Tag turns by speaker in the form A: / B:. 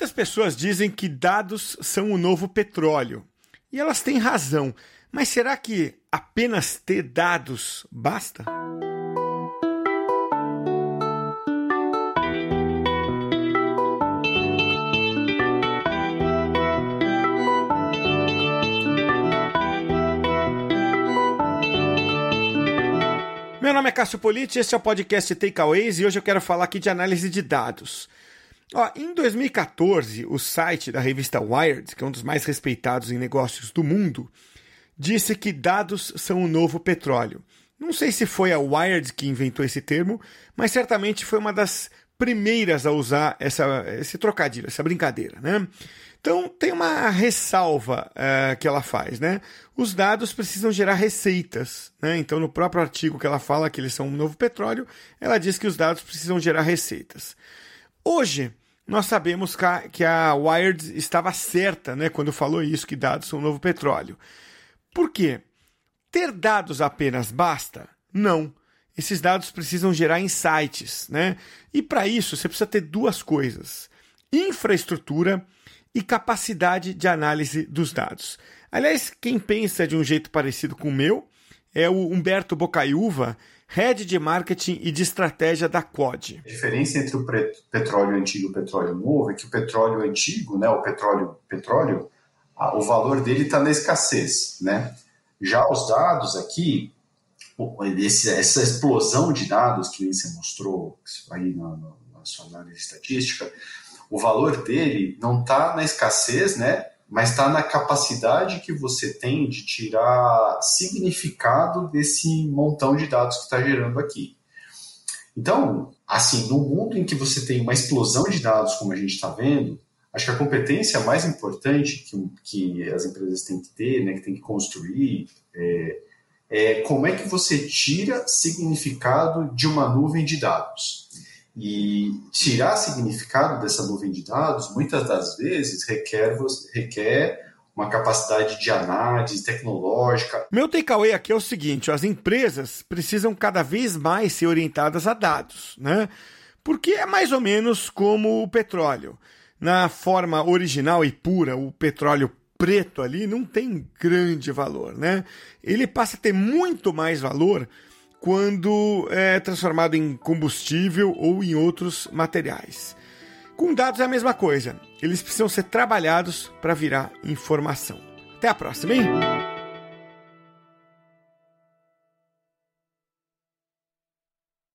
A: Muitas pessoas dizem que dados são o novo petróleo. E elas têm razão. Mas será que apenas ter dados basta? Meu nome é Cássio Politi, esse é o podcast Takeaways e hoje eu quero falar aqui de análise de dados. Ó, em 2014, o site da revista Wired, que é um dos mais respeitados em negócios do mundo, disse que dados são o novo petróleo. Não sei se foi a Wired que inventou esse termo, mas certamente foi uma das primeiras a usar essa, esse trocadilho, essa brincadeira, né? Então, tem uma ressalva uh, que ela faz, né? Os dados precisam gerar receitas, né? Então, no próprio artigo que ela fala que eles são um novo petróleo, ela diz que os dados precisam gerar receitas. Hoje, nós sabemos que a Wired estava certa, né? Quando falou isso, que dados são um novo petróleo. Por quê? Ter dados apenas basta? Não. Esses dados precisam gerar insights, né? E para isso, você precisa ter duas coisas: infraestrutura e capacidade de análise dos dados. Aliás, quem pensa de um jeito parecido com o meu é o Humberto Bocaiúva, Head de Marketing e de Estratégia da Quad.
B: A diferença entre o petróleo antigo e o petróleo novo é que o petróleo antigo, né, o petróleo, petróleo o valor dele está na escassez. Né? Já os dados aqui, essa explosão de dados que você mostrou aí na, na sua análise estatística, o valor dele não está na escassez, né? Mas está na capacidade que você tem de tirar significado desse montão de dados que está gerando aqui. Então, assim, no mundo em que você tem uma explosão de dados, como a gente está vendo, acho que a competência mais importante que, que as empresas têm que ter, né, que tem que construir, é, é como é que você tira significado de uma nuvem de dados. E tirar significado dessa nuvem de dados, muitas das vezes, requer, requer uma capacidade de análise tecnológica.
A: Meu takeaway aqui é o seguinte: as empresas precisam cada vez mais ser orientadas a dados, né? Porque é mais ou menos como o petróleo. Na forma original e pura, o petróleo preto ali não tem grande valor, né? Ele passa a ter muito mais valor quando é transformado em combustível ou em outros materiais. Com dados é a mesma coisa, eles precisam ser trabalhados para virar informação. Até a próxima, hein?